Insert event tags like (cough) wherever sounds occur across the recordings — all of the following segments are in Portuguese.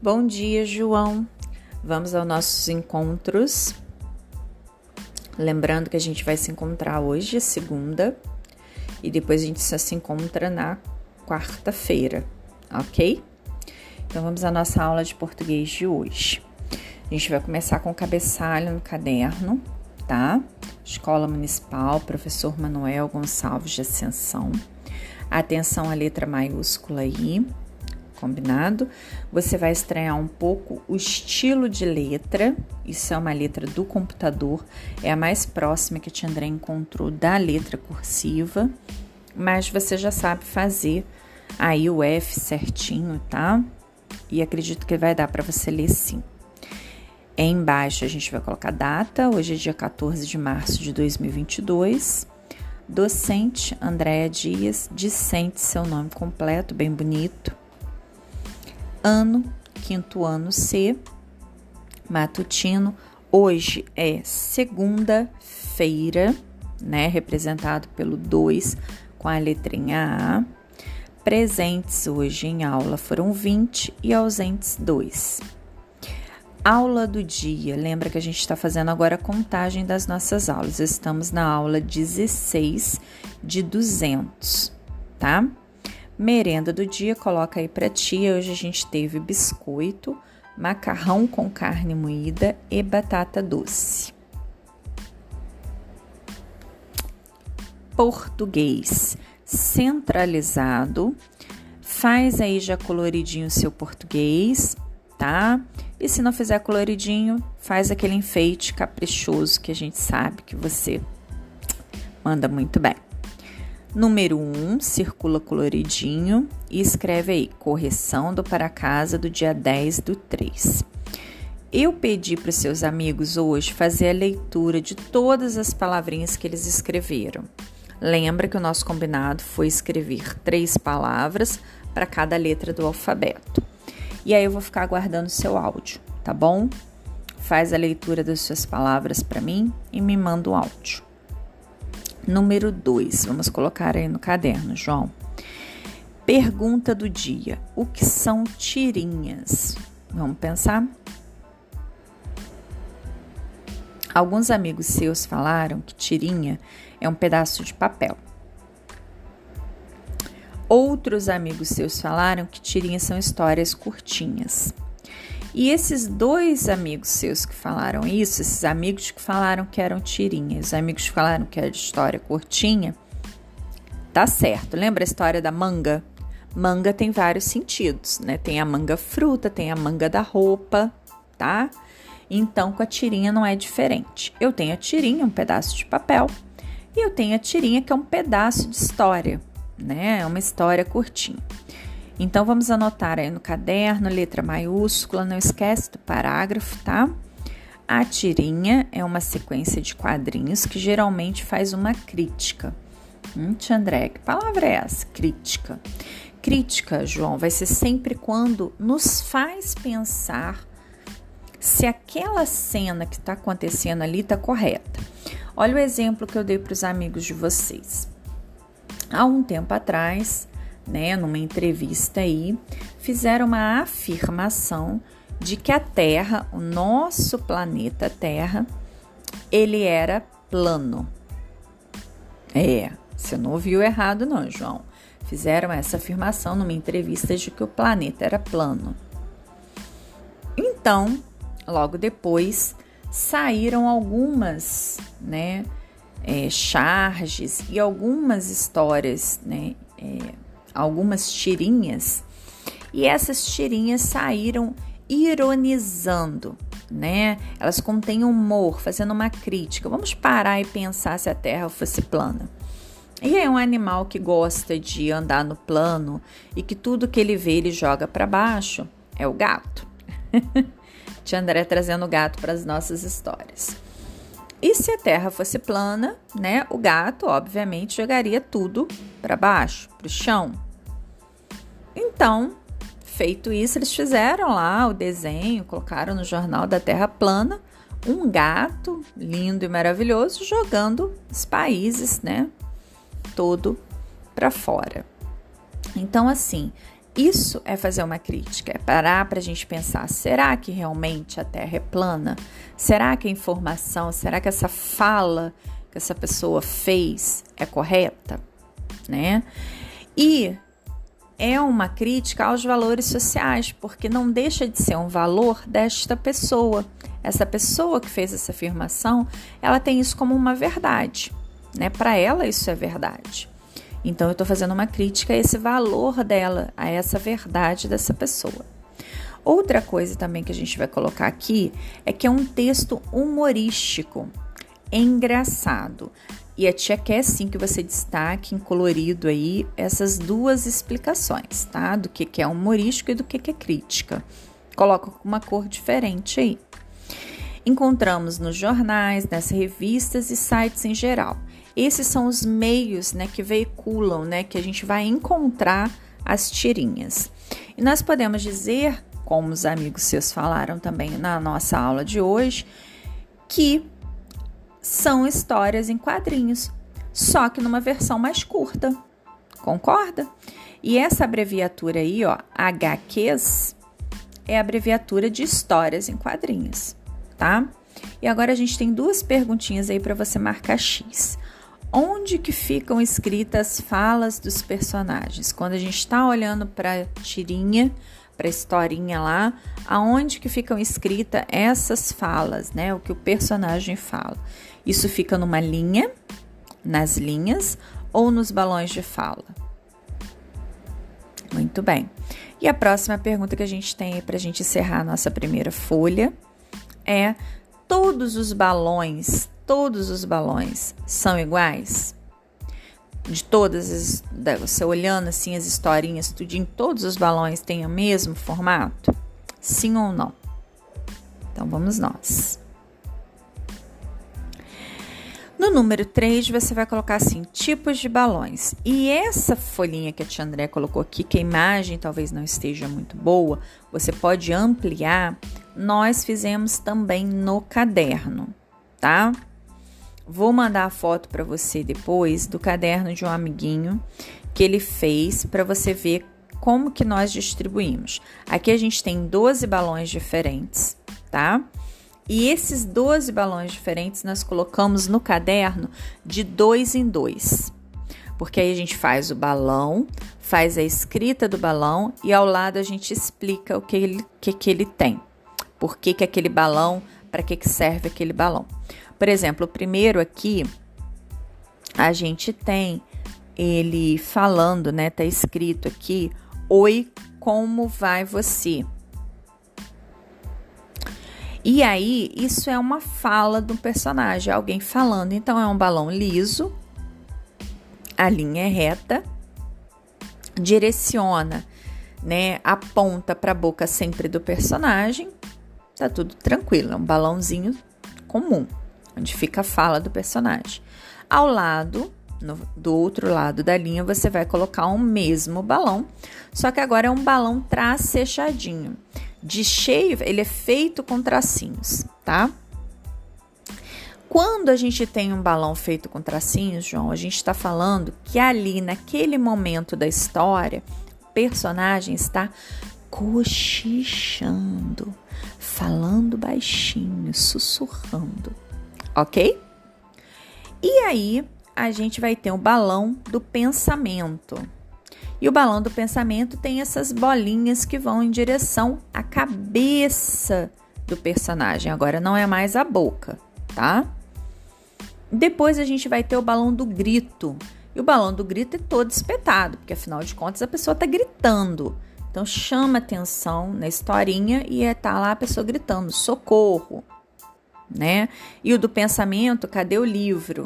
Bom dia, João. Vamos aos nossos encontros. Lembrando que a gente vai se encontrar hoje, segunda, e depois a gente só se encontra na quarta-feira, ok? Então vamos à nossa aula de português de hoje. A gente vai começar com o cabeçalho no caderno, tá? Escola Municipal, professor Manuel Gonçalves de Ascensão. Atenção à letra maiúscula aí combinado? Você vai estranhar um pouco o estilo de letra. Isso é uma letra do computador, é a mais próxima que a Tia André encontrou da letra cursiva, mas você já sabe fazer aí o F certinho, tá? E acredito que vai dar para você ler sim. Embaixo a gente vai colocar data, hoje é dia 14 de março de 2022. Docente Andréa Dias, discente seu nome completo, bem bonito ano, quinto ano C, matutino. Hoje é segunda-feira, né? Representado pelo 2 com a letrinha A. Presentes hoje em aula foram 20 e ausentes 2. Aula do dia. Lembra que a gente está fazendo agora a contagem das nossas aulas. Estamos na aula 16 de 200, tá? Merenda do dia, coloca aí para tia. Hoje a gente teve biscoito, macarrão com carne moída e batata doce. Português centralizado. Faz aí já coloridinho o seu português, tá? E se não fizer coloridinho, faz aquele enfeite caprichoso que a gente sabe que você manda muito bem. Número 1, um, circula coloridinho e escreve aí correção do para casa do dia 10 do 3. Eu pedi para os seus amigos hoje fazer a leitura de todas as palavrinhas que eles escreveram. Lembra que o nosso combinado foi escrever três palavras para cada letra do alfabeto. E aí eu vou ficar aguardando seu áudio, tá bom? Faz a leitura das suas palavras para mim e me manda o áudio. Número 2, vamos colocar aí no caderno, João. Pergunta do dia: O que são tirinhas? Vamos pensar? Alguns amigos seus falaram que tirinha é um pedaço de papel. Outros amigos seus falaram que tirinhas são histórias curtinhas. E esses dois amigos seus que falaram isso, esses amigos que falaram que eram tirinhas, os amigos que falaram que era história curtinha, tá certo. Lembra a história da manga? Manga tem vários sentidos, né? Tem a manga fruta, tem a manga da roupa, tá? Então com a tirinha não é diferente. Eu tenho a tirinha, um pedaço de papel, e eu tenho a tirinha que é um pedaço de história, né? É uma história curtinha. Então vamos anotar aí no caderno, letra maiúscula, não esquece do parágrafo, tá? A tirinha é uma sequência de quadrinhos que geralmente faz uma crítica. Hum, André, que palavra é essa? Crítica. Crítica, João, vai ser sempre quando nos faz pensar se aquela cena que está acontecendo ali está correta. Olha o exemplo que eu dei para os amigos de vocês. Há um tempo atrás, né, numa entrevista aí, fizeram uma afirmação de que a Terra, o nosso planeta Terra, ele era plano. É, você não ouviu errado não, João. Fizeram essa afirmação numa entrevista de que o planeta era plano. Então, logo depois, saíram algumas, né, é, charges e algumas histórias, né, é, algumas tirinhas e essas tirinhas saíram ironizando, né? Elas contêm humor, fazendo uma crítica. Vamos parar e pensar se a Terra fosse plana. E é um animal que gosta de andar no plano e que tudo que ele vê ele joga para baixo é o gato. (laughs) Tia André trazendo o gato para as nossas histórias. E se a Terra fosse plana, né? O gato, obviamente, jogaria tudo para baixo, para o chão, então, feito isso, eles fizeram lá o desenho, colocaram no jornal da Terra plana um gato lindo e maravilhoso jogando os países, né, todo para fora. Então, assim, Isso é fazer uma crítica, é parar para a gente pensar: será que realmente a Terra é plana? Será que a informação, será que essa fala que essa pessoa fez é correta? Né? E é uma crítica aos valores sociais, porque não deixa de ser um valor desta pessoa. Essa pessoa que fez essa afirmação, ela tem isso como uma verdade, né? Para ela isso é verdade. Então eu estou fazendo uma crítica a esse valor dela, a essa verdade dessa pessoa. Outra coisa também que a gente vai colocar aqui é que é um texto humorístico, engraçado. E a tia quer sim que você destaque em colorido aí essas duas explicações, tá? Do que, que é humorístico e do que, que é crítica. Coloca uma cor diferente aí. Encontramos nos jornais, nas revistas e sites em geral. Esses são os meios né, que veiculam, né, que a gente vai encontrar as tirinhas. E nós podemos dizer, como os amigos seus falaram também na nossa aula de hoje, que são histórias em quadrinhos, só que numa versão mais curta. Concorda? E essa abreviatura aí, ó, HQs, é a abreviatura de histórias em quadrinhos, tá? E agora a gente tem duas perguntinhas aí para você marcar X onde que ficam escritas as falas dos personagens. Quando a gente está olhando para a tirinha, para a historinha lá, aonde que ficam escritas essas falas, né? O que o personagem fala. Isso fica numa linha, nas linhas ou nos balões de fala? Muito bem. E a próxima pergunta que a gente tem para a gente encerrar a nossa primeira folha é: todos os balões todos os balões são iguais? De todas as. Você olhando assim as historinhas, tudinho, todos os balões têm o mesmo formato? Sim ou não? Então vamos nós. No número 3, você vai colocar assim: tipos de balões. E essa folhinha que a tia André colocou aqui, que a imagem talvez não esteja muito boa, você pode ampliar. Nós fizemos também no caderno, tá? Vou mandar a foto para você depois do caderno de um amiguinho que ele fez para você ver como que nós distribuímos. Aqui a gente tem 12 balões diferentes, tá? E esses 12 balões diferentes nós colocamos no caderno de dois em dois. Porque aí a gente faz o balão, faz a escrita do balão e ao lado a gente explica o que ele, que, que ele tem. Por que, que aquele balão, para que, que serve aquele balão. Por exemplo, o primeiro aqui, a gente tem ele falando, né? Tá escrito aqui: Oi, como vai você? E aí, isso é uma fala do personagem, alguém falando. Então, é um balão liso, a linha é reta, direciona, né? Aponta para a boca sempre do personagem, tá tudo tranquilo, é um balãozinho comum onde fica a fala do personagem. Ao lado, no, do outro lado da linha, você vai colocar o um mesmo balão, só que agora é um balão tracejadinho. De cheio, ele é feito com tracinhos, tá? Quando a gente tem um balão feito com tracinhos, João, a gente está falando que ali, naquele momento da história, o personagem está cochichando, falando baixinho, sussurrando ok? E aí a gente vai ter o balão do pensamento. E o balão do pensamento tem essas bolinhas que vão em direção à cabeça do personagem. Agora não é mais a boca, tá? Depois a gente vai ter o balão do grito. E o balão do grito é todo espetado, porque afinal de contas a pessoa está gritando. Então chama atenção na historinha e é tá lá a pessoa gritando: socorro, né? E o do pensamento, cadê o livro?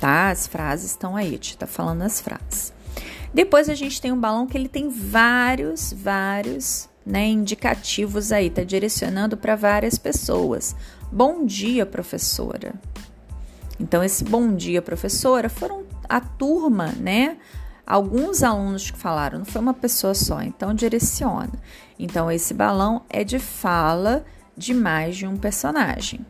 Tá? As frases estão aí, te tá falando as frases. Depois a gente tem um balão que ele tem vários, vários, né, indicativos aí, tá direcionando para várias pessoas. Bom dia, professora. Então esse bom dia, professora, foram a turma, né? Alguns alunos que falaram, não foi uma pessoa só, então direciona. Então esse balão é de fala de mais de um personagem.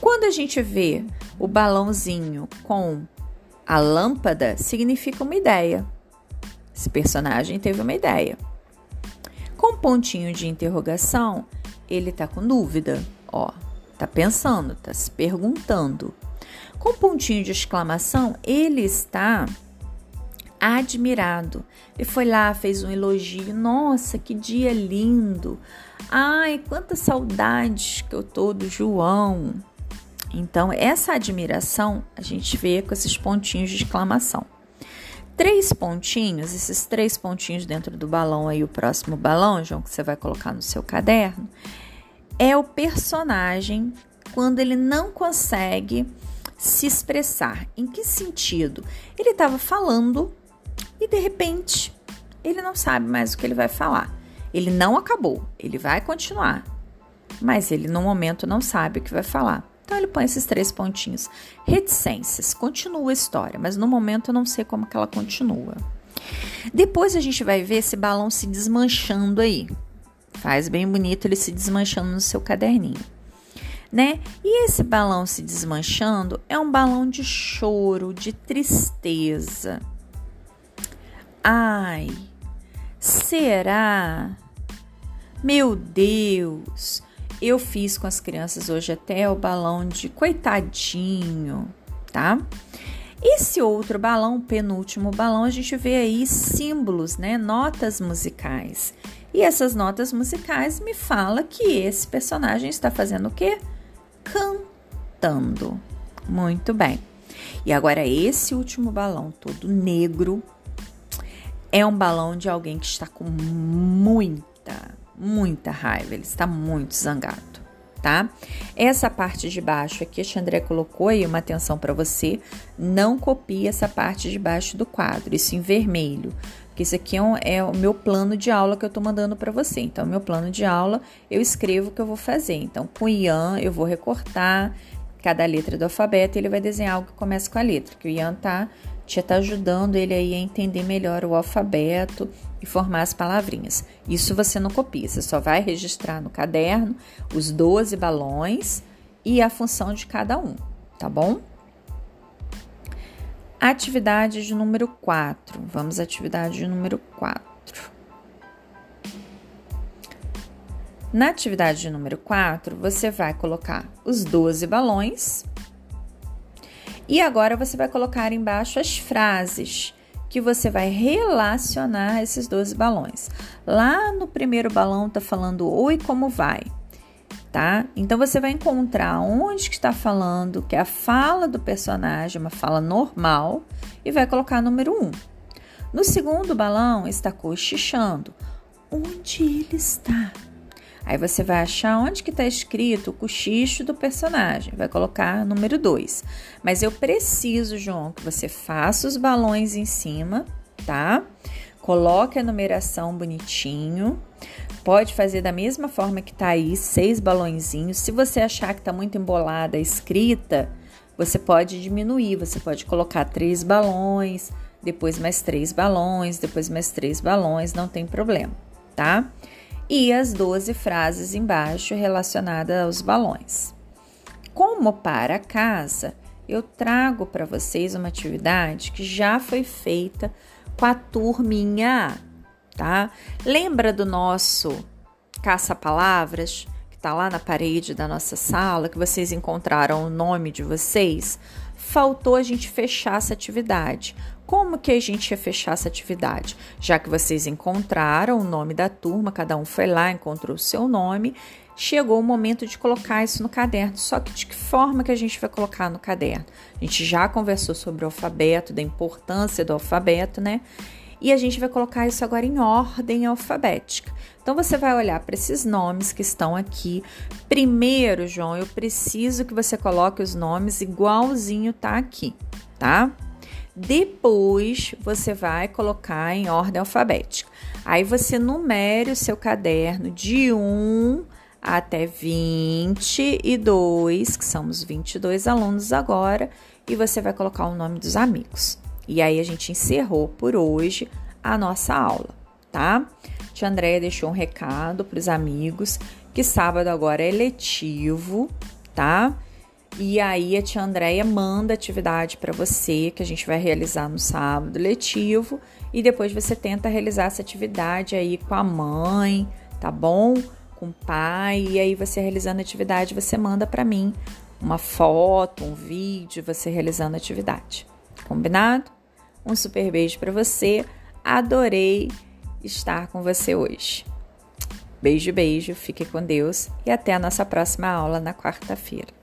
Quando a gente vê o balãozinho com a lâmpada, significa uma ideia. Esse personagem teve uma ideia. Com pontinho de interrogação, ele tá com dúvida, ó, tá pensando, tá se perguntando. Com pontinho de exclamação, ele está admirado. Ele foi lá, fez um elogio. Nossa, que dia lindo! Ai, quantas saudades que eu tô do João. Então, essa admiração a gente vê com esses pontinhos de exclamação. Três pontinhos, esses três pontinhos dentro do balão aí, o próximo balão, João, que você vai colocar no seu caderno, é o personagem quando ele não consegue se expressar. Em que sentido? Ele estava falando e de repente ele não sabe mais o que ele vai falar. Ele não acabou, ele vai continuar, mas ele no momento não sabe o que vai falar. Então ele põe esses três pontinhos. Reticências, continua a história, mas no momento eu não sei como que ela continua. Depois a gente vai ver esse balão se desmanchando aí. Faz bem bonito ele se desmanchando no seu caderninho né? E esse balão se desmanchando é um balão de choro, de tristeza. Ai, será? Meu Deus, eu fiz com as crianças hoje até o balão de coitadinho, tá? Esse outro balão, penúltimo balão, a gente vê aí símbolos, né? Notas musicais. E essas notas musicais me fala que esse personagem está fazendo o quê? cantando. Muito bem. E agora esse último balão todo negro é um balão de alguém que está com muita, muita raiva. Ele está muito zangado, tá? Essa parte de baixo aqui, a Xandré colocou aí uma atenção para você. Não copie essa parte de baixo do quadro, isso em vermelho que isso aqui é, um, é, o meu plano de aula que eu estou mandando para você. Então, meu plano de aula, eu escrevo o que eu vou fazer. Então, com o Ian, eu vou recortar cada letra do alfabeto e ele vai desenhar algo que começa com a letra, que o Ian tá, te tá ajudando ele aí a entender melhor o alfabeto e formar as palavrinhas. Isso você não copia, você só vai registrar no caderno os 12 balões e a função de cada um, tá bom? Atividade de número 4. Vamos à atividade de número 4. Na atividade de número 4, você vai colocar os 12 balões e agora você vai colocar embaixo as frases que você vai relacionar esses 12 balões. Lá no primeiro balão tá falando oi, como vai? tá? Então você vai encontrar onde que está falando que é a fala do personagem, uma fala normal, e vai colocar número 1. Um. No segundo balão está cochichando. Onde ele está? Aí você vai achar onde que está escrito o cochicho do personagem. Vai colocar número 2. Mas eu preciso, João, que você faça os balões em cima, tá? Coloque a numeração bonitinho. Pode fazer da mesma forma que tá aí, seis balõezinhos. Se você achar que tá muito embolada a escrita, você pode diminuir. Você pode colocar três balões, depois mais três balões, depois mais três balões, não tem problema, tá? E as 12 frases embaixo relacionadas aos balões. Como para casa, eu trago para vocês uma atividade que já foi feita com a turminha tá? Lembra do nosso caça-palavras que tá lá na parede da nossa sala, que vocês encontraram o nome de vocês? Faltou a gente fechar essa atividade. Como que a gente ia fechar essa atividade? Já que vocês encontraram o nome da turma, cada um foi lá, encontrou o seu nome, chegou o momento de colocar isso no caderno. Só que de que forma que a gente vai colocar no caderno? A gente já conversou sobre o alfabeto, da importância do alfabeto, né? e a gente vai colocar isso agora em ordem alfabética. Então você vai olhar para esses nomes que estão aqui. Primeiro, João, eu preciso que você coloque os nomes igualzinho tá aqui, tá? Depois você vai colocar em ordem alfabética. Aí você numere o seu caderno de 1 até 22, que somos 22 alunos agora, e você vai colocar o nome dos amigos. E aí a gente encerrou por hoje a nossa aula, tá? Tia Andréia deixou um recado para os amigos que sábado agora é letivo, tá? E aí a tia Andréia manda atividade para você que a gente vai realizar no sábado letivo e depois você tenta realizar essa atividade aí com a mãe, tá bom? Com o pai e aí você realizando a atividade você manda para mim uma foto, um vídeo, você realizando a atividade. Combinado? Um super beijo para você. Adorei estar com você hoje. Beijo, beijo, fique com Deus e até a nossa próxima aula na quarta-feira.